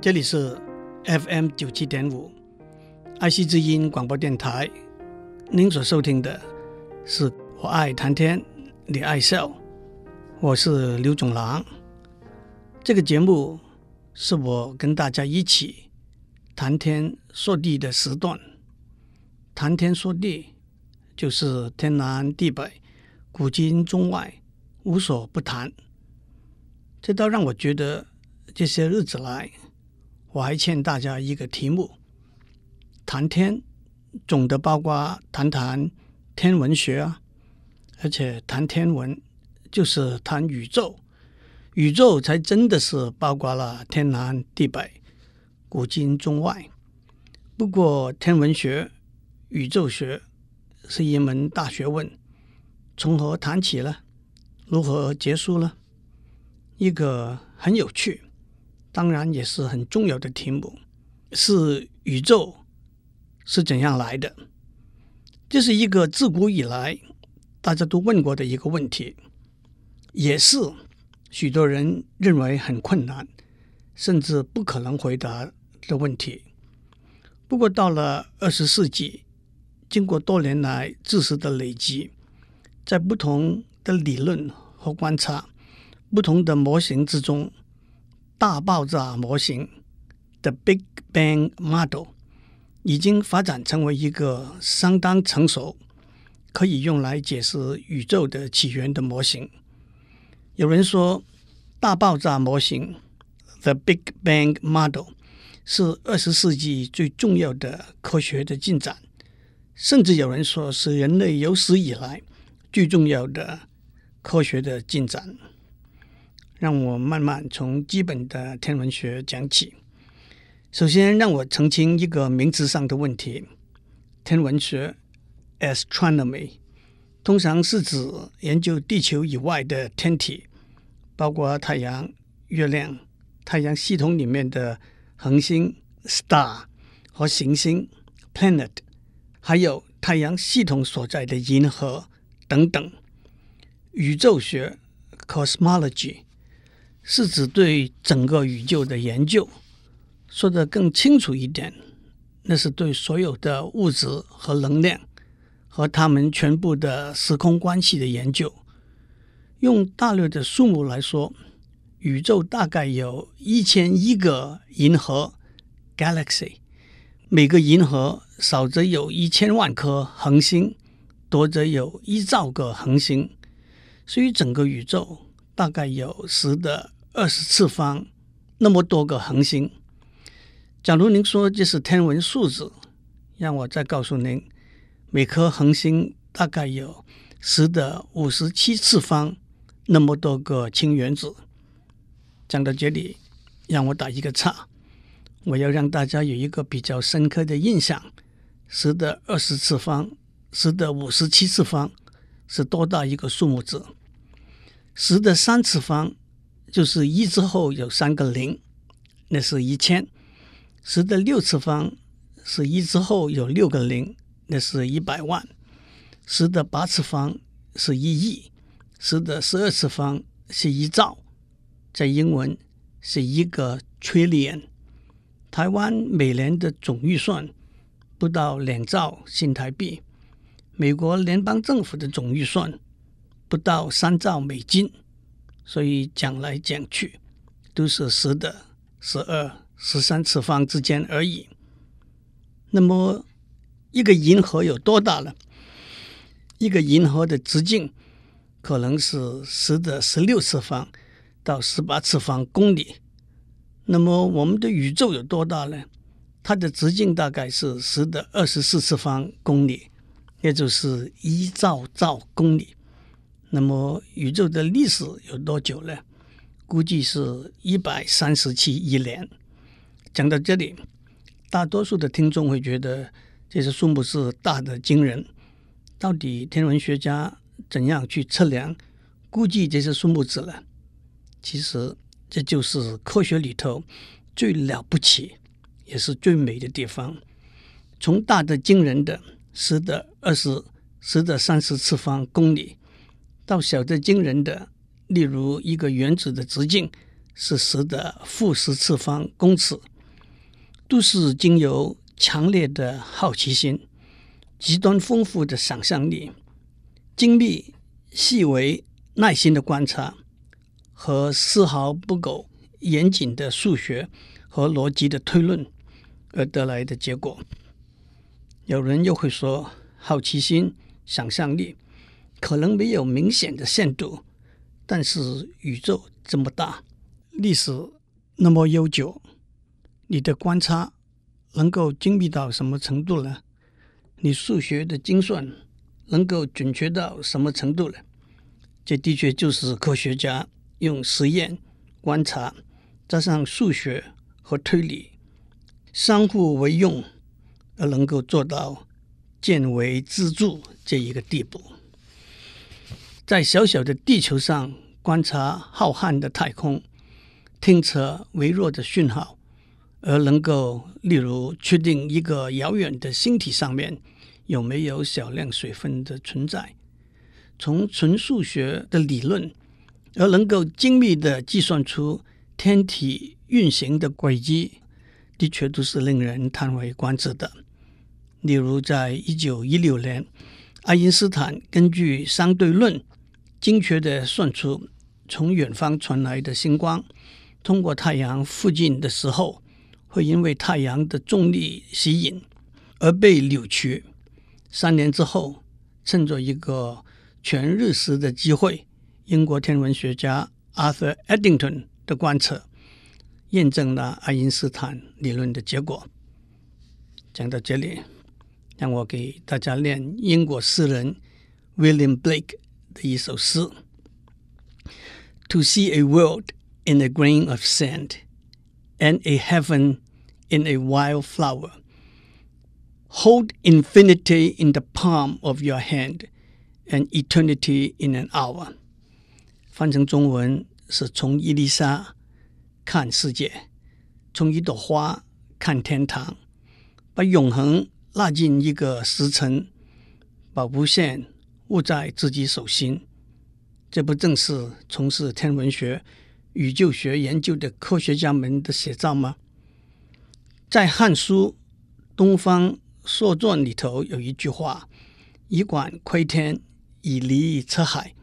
这里是 FM 九七点五爱惜之音广播电台。您所收听的是我爱谈天，你爱笑，我是刘总郎。这个节目是我跟大家一起谈天说地的时段。谈天说地，就是天南地北、古今中外无所不谈。这倒让我觉得这些日子来。我还欠大家一个题目：谈天，总的包括谈谈天文学啊，而且谈天文就是谈宇宙，宇宙才真的是包括了天南地北、古今中外。不过天文学、宇宙学是一门大学问，从何谈起呢？如何结束呢？一个很有趣。当然也是很重要的题目，是宇宙是怎样来的？这是一个自古以来大家都问过的一个问题，也是许多人认为很困难，甚至不可能回答的问题。不过到了二十世纪，经过多年来知识的累积，在不同的理论和观察、不同的模型之中。大爆炸模型 The Big Bang Model 已经发展成为一个相当成熟、可以用来解释宇宙的起源的模型。有人说，大爆炸模型 The Big Bang Model 是二十世纪最重要的科学的进展，甚至有人说是人类有史以来最重要的科学的进展。让我慢慢从基本的天文学讲起。首先，让我澄清一个名词上的问题：天文学 （astronomy） 通常是指研究地球以外的天体，包括太阳、月亮、太阳系统里面的恒星 （star） 和行星 （planet），还有太阳系统所在的银河等等。宇宙学 （cosmology）。是指对整个宇宙的研究，说得更清楚一点，那是对所有的物质和能量和它们全部的时空关系的研究。用大略的数目来说，宇宙大概有一千亿个银河 （galaxy），每个银河少则有一千万颗恒星，多则有一兆个恒星，所以整个宇宙大概有十的。二十次方那么多个恒星，假如您说这是天文数字，让我再告诉您，每颗恒星大概有十的五十七次方那么多个氢原子。讲到这里，让我打一个岔，我要让大家有一个比较深刻的印象：十的二十次方，十的五十七次方是多大一个数目字？十的三次方。就是一之后有三个零，那是一千；十的六次方是一之后有六个零，那是一百万；十的八次方是一亿；十的十二次方是一兆，在英文是一个 trillion。台湾每年的总预算不到两兆新台币，美国联邦政府的总预算不到三兆美金。所以讲来讲去，都是十的十二、十三次方之间而已。那么，一个银河有多大呢？一个银河的直径可能是十的十六次方到十八次方公里。那么，我们的宇宙有多大呢？它的直径大概是十的二十四次方公里，也就是一兆兆公里。那么宇宙的历史有多久呢？估计是一百三十七亿年。讲到这里，大多数的听众会觉得这些数目是大的惊人。到底天文学家怎样去测量、估计这些数目字呢？其实这就是科学里头最了不起，也是最美的地方。从大的惊人的十的二十、十的三十次方公里。到小的惊人的，例如一个原子的直径是十的负十次方公尺，都是经由强烈的好奇心、极端丰富的想象力、精密细微耐心的观察和丝毫不苟严谨的数学和逻辑的推论而得来的结果。有人又会说，好奇心、想象力可能没有明显的限度，但是宇宙这么大。历史那么悠久，你的观察能够精密到什么程度呢？你数学的精算能够准确到什么程度呢？这的确就是科学家用实验、观察，加上数学和推理，相互为用，而能够做到见微知著这一个地步。在小小的地球上观察浩瀚的太空。听测微弱的讯号，而能够例如确定一个遥远的星体上面有没有少量水分的存在，从纯数学的理论，而能够精密的计算出天体运行的轨迹，的确都是令人叹为观止的。例如，在一九一六年，爱因斯坦根据相对论，精确地算出从远方传来的星光。通过太阳附近的时候，会因为太阳的重力吸引而被扭曲。三年之后，趁着一个全日食的机会，英国天文学家 Arthur Eddington 的观测验证了爱因斯坦理论的结果。讲到这里，让我给大家念英国诗人 William Blake 的一首诗：To see a world。In a grain of sand, and a heaven in a wild flower. Hold infinity in the palm of your hand, and eternity in an hour. 翻成中文是从伊丽莎看世界，从一朵花看天堂，把永恒拉进一个时辰，把无限 握在自己手心。这不正是从事天文学？宇宙学研究的科学家们的写照吗？在《汉书·东方朔传》里头有一句话：“以管窥天，以离测海。”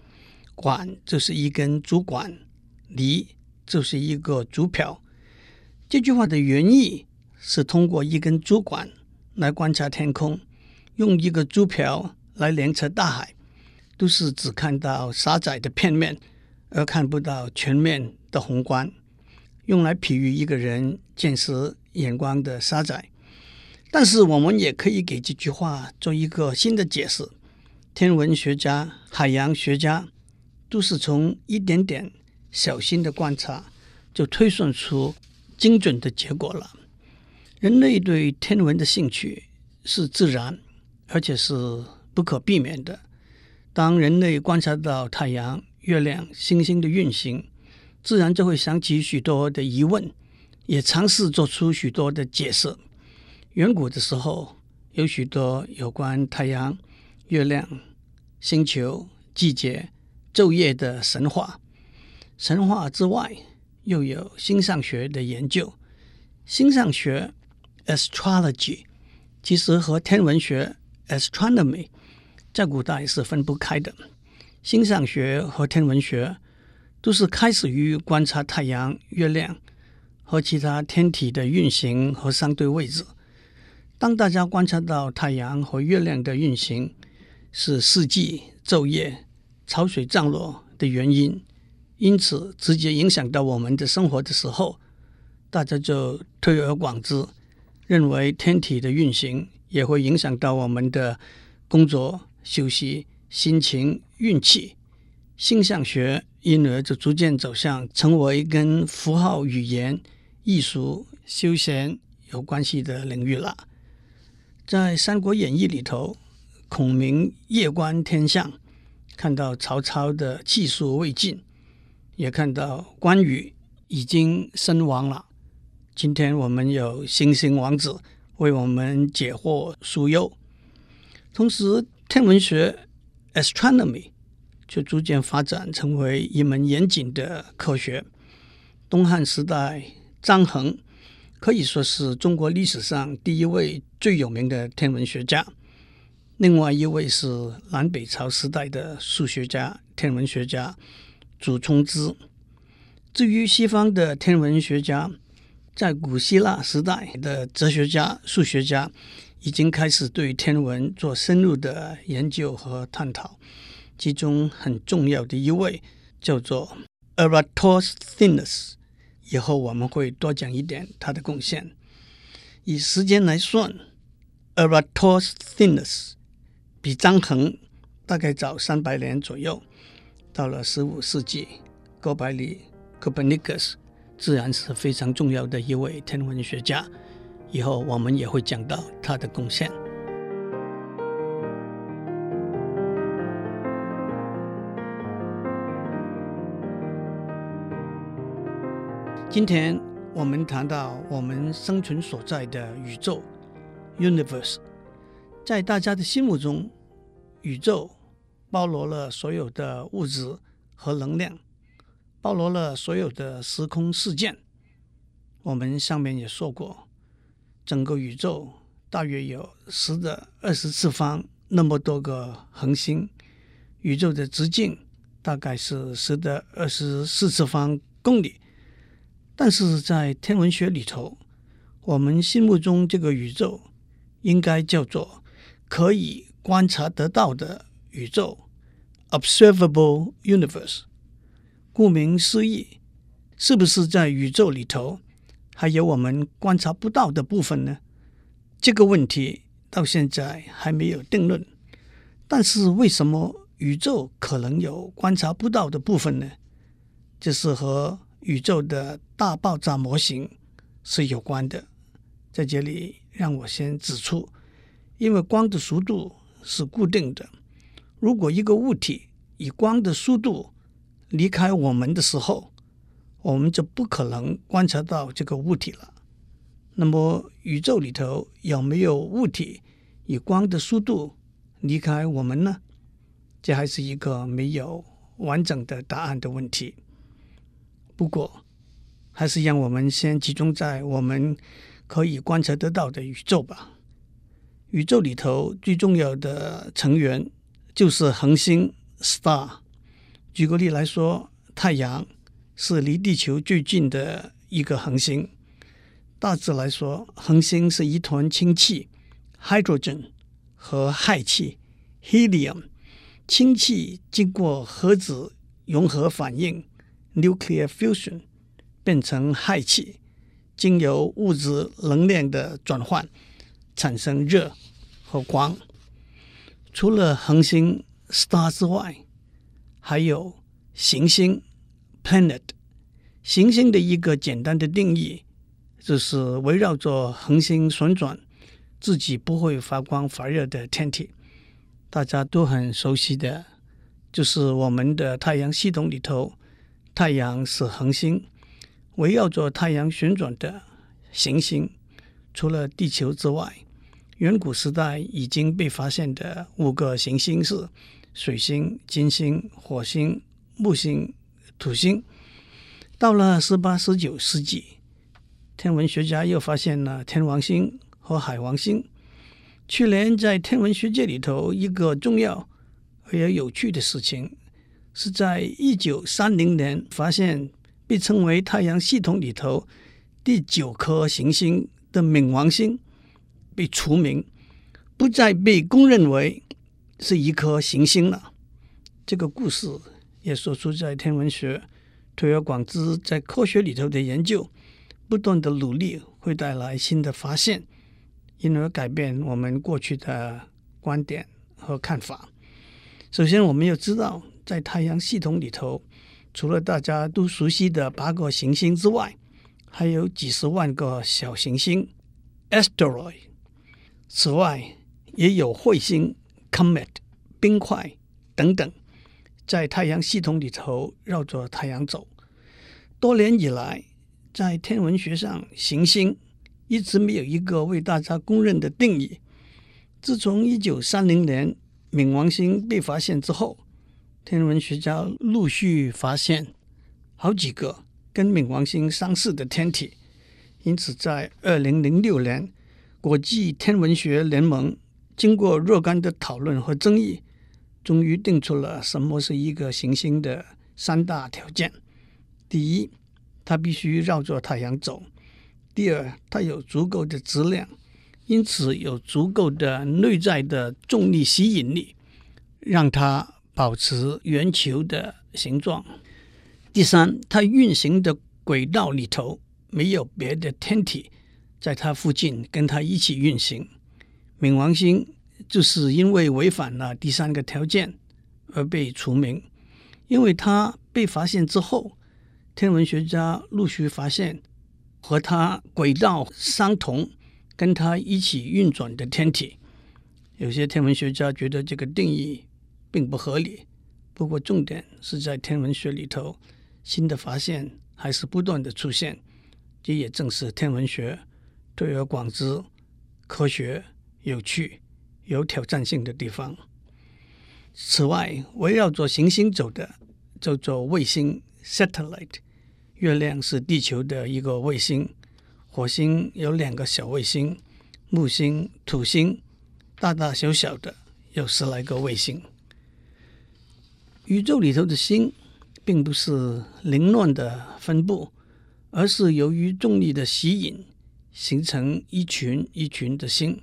管就是一根竹管，离就是一个竹瓢。这句话的原意是通过一根竹管来观察天空，用一个竹瓢来量测大海，都是只看到狭窄的片面，而看不到全面的宏观，用来比喻一个人见识眼光的狭窄。但是我们也可以给这句话做一个新的解释：天文学家、海洋学家都是从一点点小心的观察，就推算出精准的结果了。人类对天文的兴趣是自然，而且是不可避免的。当人类观察到太阳、月亮、星星的运行，自然就会想起许多的疑问，也尝试做出许多的解释。远古的时候，有许多有关太阳、月亮、星球、季节、昼夜的神话。神话之外，又有星象学的研究。星象学 （astrology） 其实和天文学 （astronomy） 在古代是分不开的。星象学和天文学。都是开始于观察太阳、月亮和其他天体的运行和相对位置。当大家观察到太阳和月亮的运行是四季、昼夜、潮水涨落的原因，因此直接影响到我们的生活的时候，大家就推而广之，认为天体的运行也会影响到我们的工作、休息、心情、运气。星象学因而就逐渐走向成为跟符号语言、艺术、休闲有关系的领域了。在《三国演义》里头，孔明夜观天象，看到曹操的气数未尽，也看到关羽已经身亡了。今天我们有星星王子为我们解惑疏忧。同时，天文学 （astronomy）。就逐渐发展成为一门严谨的科学。东汉时代，张衡可以说是中国历史上第一位最有名的天文学家。另外一位是南北朝时代的数学家、天文学家祖冲之。至于西方的天文学家，在古希腊时代的哲学家、数学家已经开始对天文做深入的研究和探讨。其中很重要的一位叫做 Eratosthenes，以后我们会多讲一点他的贡献。以时间来算，Eratosthenes 比张衡大概早三百年左右。到了十五世纪，哥白尼 Copernicus 自然是非常重要的一位天文学家。以后我们也会讲到他的贡献。今天我们谈到我们生存所在的宇宙 （universe），在大家的心目中，宇宙包罗了所有的物质和能量，包罗了所有的时空事件。我们上面也说过，整个宇宙大约有十的二十次方那么多个恒星，宇宙的直径大概是十的二十四次方公里。但是在天文学里头，我们心目中这个宇宙应该叫做可以观察得到的宇宙 （observable universe）。顾名思义，是不是在宇宙里头还有我们观察不到的部分呢？这个问题到现在还没有定论。但是为什么宇宙可能有观察不到的部分呢？这是和宇宙的大爆炸模型是有关的，在这里让我先指出，因为光的速度是固定的，如果一个物体以光的速度离开我们的时候，我们就不可能观察到这个物体了。那么，宇宙里头有没有物体以光的速度离开我们呢？这还是一个没有完整的答案的问题。不过，还是让我们先集中在我们可以观察得到的宇宙吧。宇宙里头最重要的成员就是恒星 （star）。举个例来说，太阳是离地球最近的一个恒星。大致来说，恒星是一团氢气 （hydrogen） 和氦气 （helium）。氢气经过核子融合反应。Nuclear fusion 变成氦气，经由物质能量的转换，产生热和光。除了恒星 star 之外，还有行星 planet。行星的一个简单的定义，就是围绕着恒星旋转、自己不会发光发热的天体。大家都很熟悉的，就是我们的太阳系统里头。太阳是恒星，围绕着太阳旋转的行星。除了地球之外，远古时代已经被发现的五个行星是水星、金星、火星、木星、土星。到了十八、十九世纪，天文学家又发现了天王星和海王星。去年在天文学界里头，一个重要而又有趣的事情。是在一九三零年发现被称为太阳系统里头第九颗行星的冥王星被除名，不再被公认为是一颗行星了。这个故事也说出在天文学推而广之，在科学里头的研究不断的努力会带来新的发现，因而改变我们过去的观点和看法。首先，我们要知道。在太阳系统里头，除了大家都熟悉的八个行星之外，还有几十万个小行星 （asteroid）。此外，也有彗星 （comet）、冰块等等，在太阳系统里头绕着太阳走。多年以来，在天文学上，行星一直没有一个为大家公认的定义。自从一九三零年冥王星被发现之后，天文学家陆续发现好几个跟冥王星相似的天体。因此，在二零零六年，国际天文学联盟经过若干的讨论和争议，终于定出了什么是一个行星的三大条件：第一，它必须绕着太阳走；第二，它有足够的质量，因此有足够的内在的重力吸引力，让它保持圆球的形状；第三，它运行的轨道里头。没有别的天体在它附近跟它一起运行。冥王星就是因为违反了第三个条件而被除名。因为他被发现之后，天文学家陆续发现和它轨道相同、跟它一起运转的天体。有些天文学家觉得这个定义并不合理。不过，重点是在天文学里头，新的发现还是不断的出现。这也正是天文学推而广之、科学、有趣、有挑战性的地方。此外，围绕着行星走的叫做卫星 （satellite）。月亮是地球的一个卫星，火星有两个小卫星，木星、土星大大小小的有十来个卫星。宇宙里头的星并不是凌乱的分布。而是由于重力的吸引，形成一群一群的星，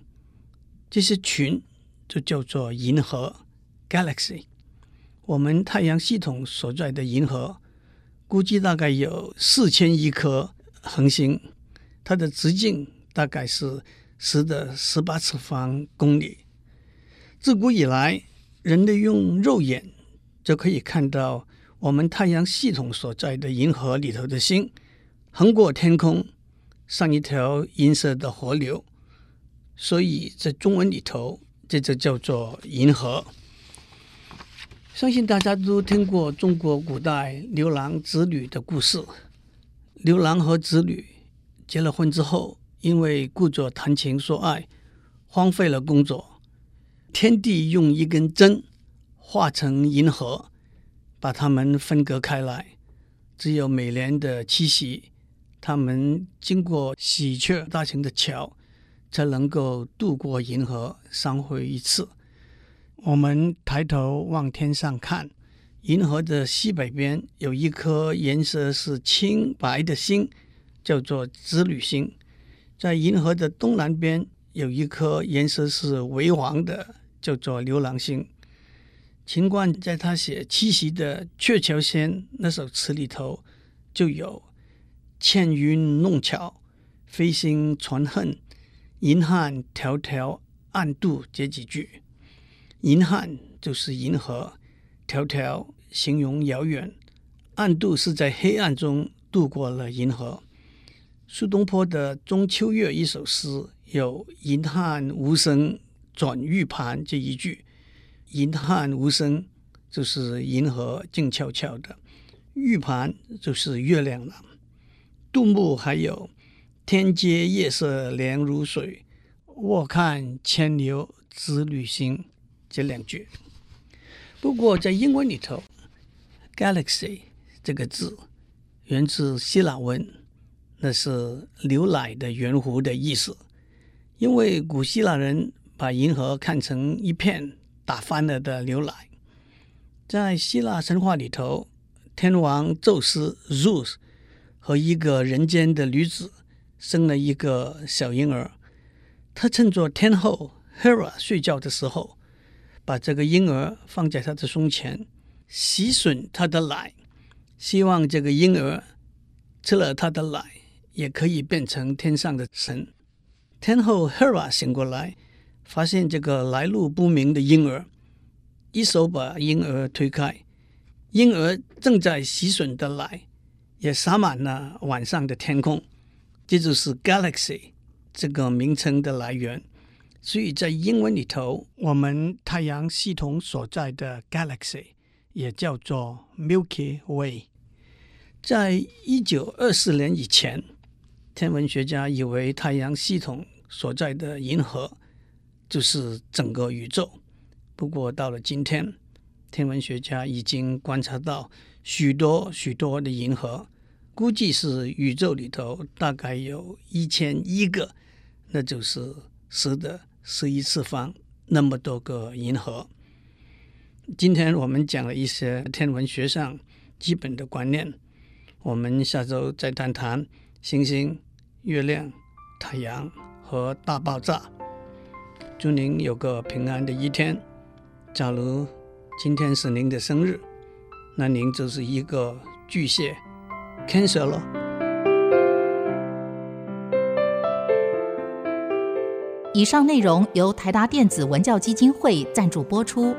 这些群就叫做银河 （galaxy）。我们太阳系统所在的银河，估计大概有四千亿颗恒星，它的直径大概是十的十八次方公里。自古以来，人类用肉眼就可以看到我们太阳系统所在的银河里头的星。横过天空，像一条银色的河流，所以在中文里头，这就叫做银河。相信大家都听过中国古代牛郎织女的故事。牛郎和织女结了婚之后，因为顾着谈情说爱，荒废了工作。天帝用一根针画成银河，把他们分隔开来，只有每年的七夕。他们经过喜鹊搭成的桥，才能够渡过银河，相会一次。我们抬头往天上看，银河的西北边有一颗颜色是青白的星，叫做织女星；在银河的东南边有一颗颜色是微黄的，叫做牛郎星。秦观在他写七夕的《鹊桥仙》那首词里头就有。纤云弄巧，飞星传恨，银汉迢迢暗度这几句。银汉就是银河，迢迢形容遥远，暗度是在黑暗中度过了银河。苏东坡的《中秋月》一首诗有“银汉无声转玉盘”这一句，银汉无声就是银河静悄悄的，玉盘就是月亮了。杜牧还有“天阶夜色凉如水，卧看牵牛织女星”这两句。不过在英文里头，“galaxy” 这个字源自希腊文，那是“牛奶的圆弧”的意思。因为古希腊人把银河看成一片打翻了的牛奶。在希腊神话里头，天王宙斯 （Zeus）。和一个人间的女子生了一个小婴儿，他趁着天后 Hera 睡觉的时候，把这个婴儿放在他的胸前，吸吮他的奶，希望这个婴儿吃了他的奶也可以变成天上的神。天后 Hera 醒过来，发现这个来路不明的婴儿，一手把婴儿推开，婴儿正在吸吮的奶。也洒满了晚上的天空，这就是 galaxy 这个名称的来源。所以在英文里头，我们太阳系统所在的 galaxy 也叫做 Milky Way。在一九二四年以前，天文学家以为太阳系统所在的银河就是整个宇宙。不过到了今天，天文学家已经观察到许多许多的银河。估计是宇宙里头大概有一千亿个，那就是十的十一次方那么多个银河。今天我们讲了一些天文学上基本的观念，我们下周再谈谈星星、月亮、太阳和大爆炸。祝您有个平安的一天。假如今天是您的生日，那您就是一个巨蟹。Cancer 了。以上内容由台达电子文教基金会赞助播出。